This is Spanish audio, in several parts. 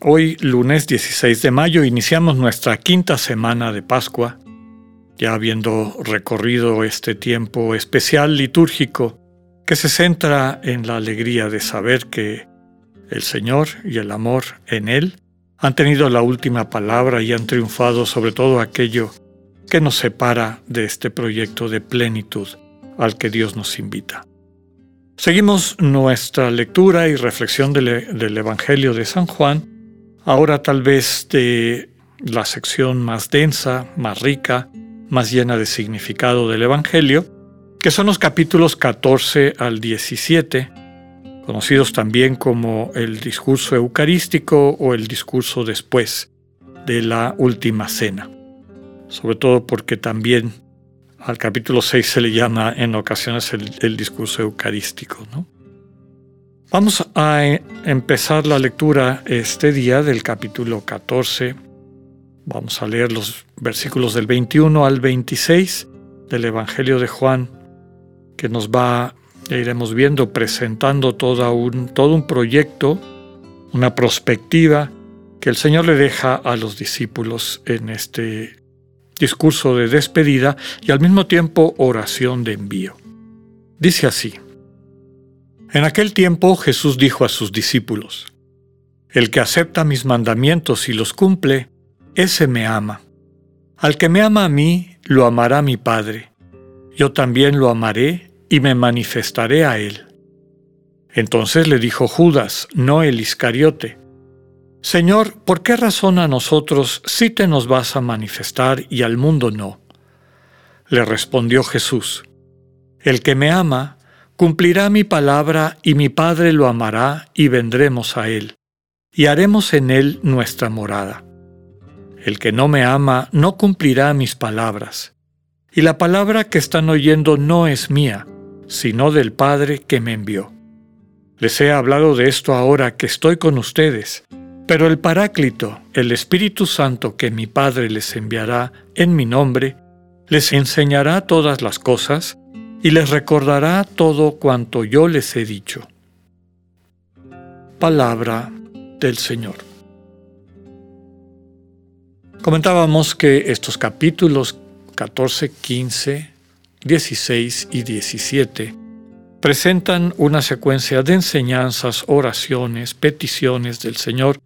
Hoy, lunes 16 de mayo, iniciamos nuestra quinta semana de Pascua, ya habiendo recorrido este tiempo especial litúrgico que se centra en la alegría de saber que el Señor y el amor en Él han tenido la última palabra y han triunfado sobre todo aquello que nos separa de este proyecto de plenitud al que Dios nos invita. Seguimos nuestra lectura y reflexión del, Evangelio de San Juan, ahora tal vez de la sección más densa, más rica, más llena de significado del Evangelio, que son los capítulos 14 al 17, conocidos también como el discurso eucarístico o el discurso después de la última cena, sobre todo porque también al capítulo 6 se le llama en ocasiones el, discurso eucarístico. Vamos a empezar la lectura este día del capítulo 14. Vamos a leer los versículos del 21 al 26 del Evangelio de Juan, que nos va, ya iremos viendo, presentando todo un, todo un proyecto, una perspectiva que el Señor le deja a los discípulos en este discurso de despedida y al mismo tiempo oración de envío. Dice así, En aquel tiempo Jesús dijo a sus discípulos, El que acepta mis mandamientos y los cumple, ese me ama. Al que me ama a mí, lo amará mi Padre. Yo también lo amaré y me manifestaré a él. Entonces le dijo Judas, no el Iscariote, Señor, ¿por qué razón a nosotros sí te nos vas a manifestar y al mundo no? Le respondió Jesús, El que me ama, cumplirá mi palabra y mi Padre lo amará y vendremos a él, y haremos en él nuestra morada. El que no me ama no cumplirá mis palabras, y la palabra que están oyendo no es mía, sino del Padre que me envió. Les he hablado de esto ahora que estoy con ustedes, pero el Paráclito, el Espíritu Santo que mi Padre les enviará en mi nombre, les enseñará todas las cosas y les recordará todo cuanto yo les he dicho. Palabra del Señor. Comentábamos que estos capítulos 14, 15, 16 y 17 presentan una secuencia de enseñanzas, oraciones, peticiones del Señor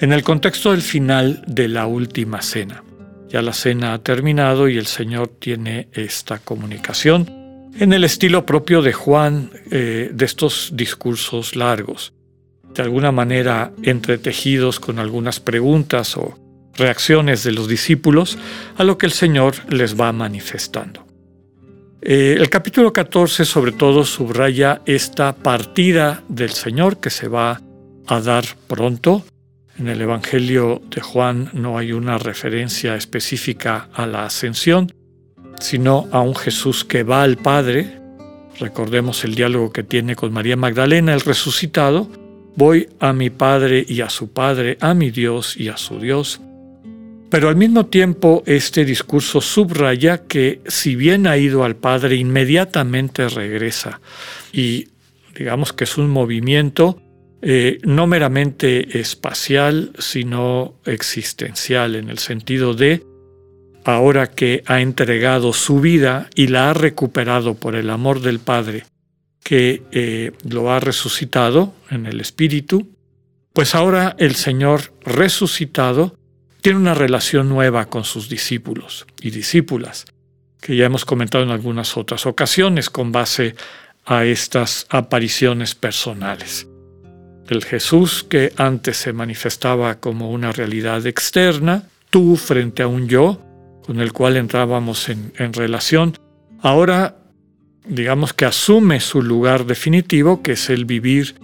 en el contexto del final de la última cena. Ya la cena ha terminado y el Señor tiene esta comunicación en el estilo propio de Juan eh, de estos discursos largos, de alguna manera entretejidos con algunas preguntas o reacciones de los discípulos a lo que el Señor les va manifestando. Eh, el capítulo 14 sobre todo subraya esta partida del Señor que se va a dar pronto en el Evangelio de Juan no hay una referencia específica a la ascensión, sino a un Jesús que va al Padre. Recordemos el diálogo que tiene con María Magdalena, el resucitado. Voy a mi Padre y a su Padre, a mi Dios y a su Dios. Pero al mismo tiempo este discurso subraya que si bien ha ido al Padre, inmediatamente regresa. Y digamos que es un movimiento eh, no meramente espacial, sino existencial, en el sentido de, ahora que ha entregado su vida y la ha recuperado por el amor del Padre, que eh, lo ha resucitado en el Espíritu, pues ahora el Señor resucitado tiene una relación nueva con sus discípulos y discípulas, que ya hemos comentado en algunas otras ocasiones con base a estas apariciones personales. El Jesús que antes se manifestaba como una realidad externa, tú frente a un yo, con el cual entrábamos en, relación, ahora digamos que asume su lugar definitivo, que es el vivir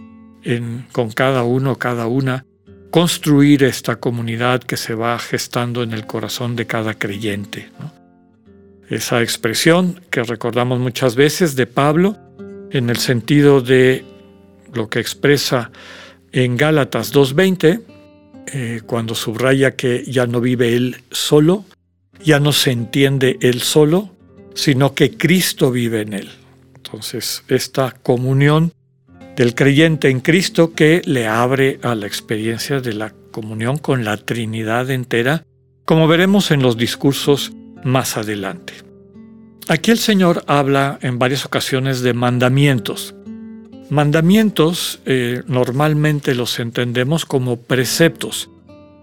con cada uno, cada una, construir esta comunidad que se va gestando en el corazón de cada creyente. Esa expresión que recordamos muchas veces de Pablo en el sentido de lo que expresa en Gálatas 2.20, eh, cuando subraya que ya no vive él solo, ya no se entiende él solo, sino que Cristo vive en él. Entonces, esta comunión del creyente en Cristo que le abre a la experiencia de la comunión con la Trinidad entera, como veremos en los discursos más adelante. Aquí el Señor habla en varias ocasiones de mandamientos. Mandamientos eh, normalmente los entendemos como preceptos,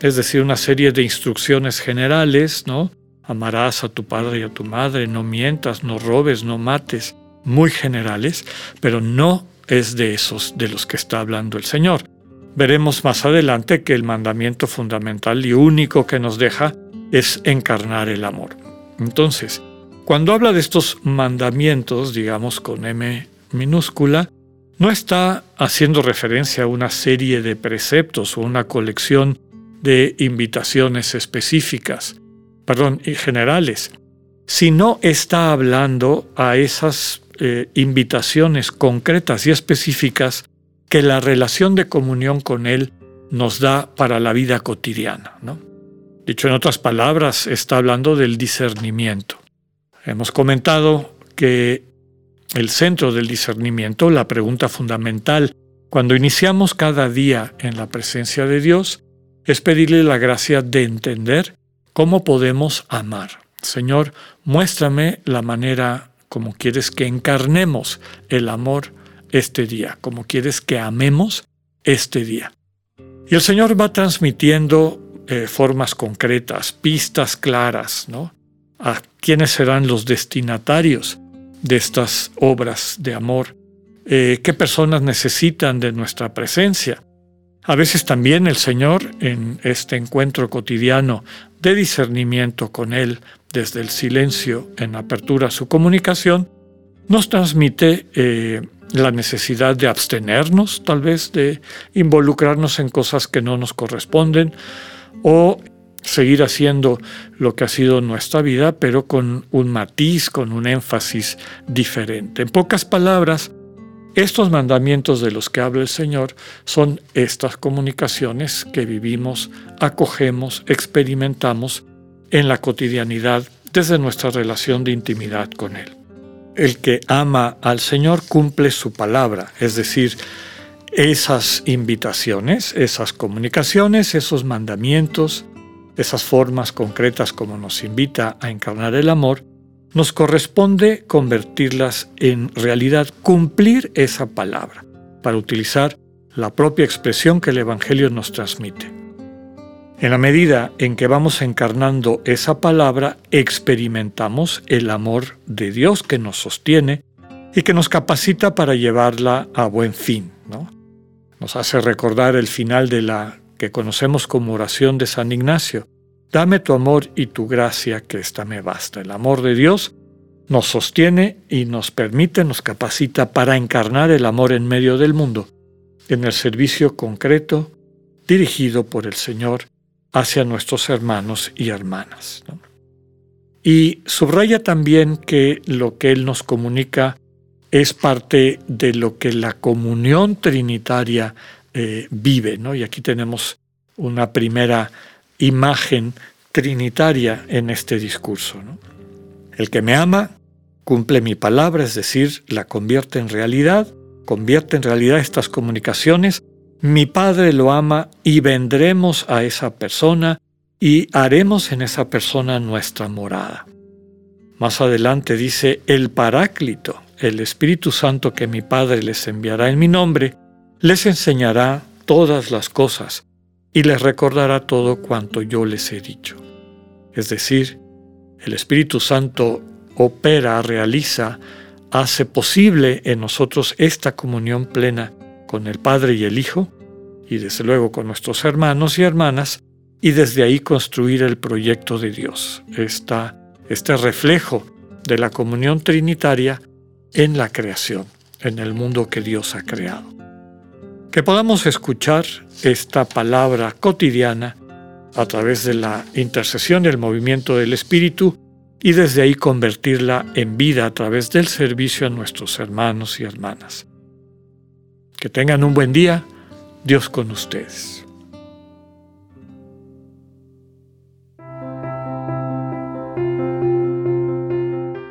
es decir, una serie de instrucciones generales, ¿no? Amarás a tu padre y a tu madre, no mientas, no robes, no mates, muy generales, pero no es de esos de los que está hablando el Señor. Veremos más adelante que el mandamiento fundamental y único que nos deja es encarnar el amor. Entonces, cuando habla de estos mandamientos, digamos con M minúscula, no está haciendo referencia a una serie de preceptos o una colección de invitaciones específicas, perdón, generales, sino está hablando a esas eh, invitaciones concretas y específicas que la relación de comunión con Él nos da para la vida cotidiana. Dicho en otras palabras, está hablando del discernimiento. Hemos comentado que el centro del discernimiento, la pregunta fundamental cuando iniciamos cada día en la presencia de Dios, es pedirle la gracia de entender cómo podemos amar. Señor, muéstrame la manera como quieres que encarnemos el amor este día, como quieres que amemos este día. Y el Señor va transmitiendo eh, formas concretas, pistas claras, ¿no? A quiénes serán los destinatarios de estas obras de amor, eh, qué personas necesitan de nuestra presencia. A veces también el Señor, en este encuentro cotidiano de discernimiento con Él, desde el silencio en apertura a su comunicación, nos transmite eh, la necesidad de abstenernos, tal vez de involucrarnos en cosas que no nos corresponden, o seguir haciendo lo que ha sido nuestra vida, pero con un matiz, con un énfasis diferente. En pocas palabras, estos mandamientos de los que habla el Señor son estas comunicaciones que vivimos, acogemos, experimentamos en la cotidianidad desde nuestra relación de intimidad con Él. El que ama al Señor cumple su palabra, es decir, esas invitaciones, esas comunicaciones, esos mandamientos, esas formas concretas como nos invita a encarnar el amor, nos corresponde convertirlas en realidad, cumplir esa palabra, para utilizar la propia expresión que el Evangelio nos transmite. En la medida en que vamos encarnando esa palabra, experimentamos el amor de Dios que nos sostiene y que nos capacita para llevarla a buen fin. Nos hace recordar el final de la que conocemos como oración de San Ignacio. Dame tu amor y tu gracia, que ésta me basta. El amor de Dios nos sostiene y nos permite, nos capacita para encarnar el amor en medio del mundo, en el servicio concreto dirigido por el Señor hacia nuestros hermanos y hermanas. Y subraya también que lo que Él nos comunica es parte de lo que la comunión trinitaria eh, vive, ¿no? Y aquí tenemos una primera imagen trinitaria en este discurso. El que me ama cumple mi palabra, es decir, la convierte en realidad, convierte en realidad estas comunicaciones. Mi Padre lo ama y vendremos a esa persona y haremos en esa persona nuestra morada. Más adelante dice, el Paráclito, el Espíritu Santo que mi Padre les enviará en mi nombre, les enseñará todas las cosas y les recordará todo cuanto yo les he dicho. Es decir, el Espíritu Santo opera, realiza, hace posible en nosotros esta comunión plena con el Padre y el Hijo, y desde luego con nuestros hermanos y hermanas, y desde ahí construir el proyecto de Dios, este reflejo de la comunión trinitaria en la creación, en el mundo que Dios ha creado. Que podamos escuchar esta palabra cotidiana a través de la intercesión el movimiento del Espíritu y desde ahí convertirla en vida a través del servicio a nuestros hermanos y hermanas. Que tengan un buen día, Dios con ustedes.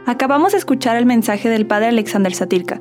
Acabamos de escuchar el mensaje del Padre Alexander Satirka.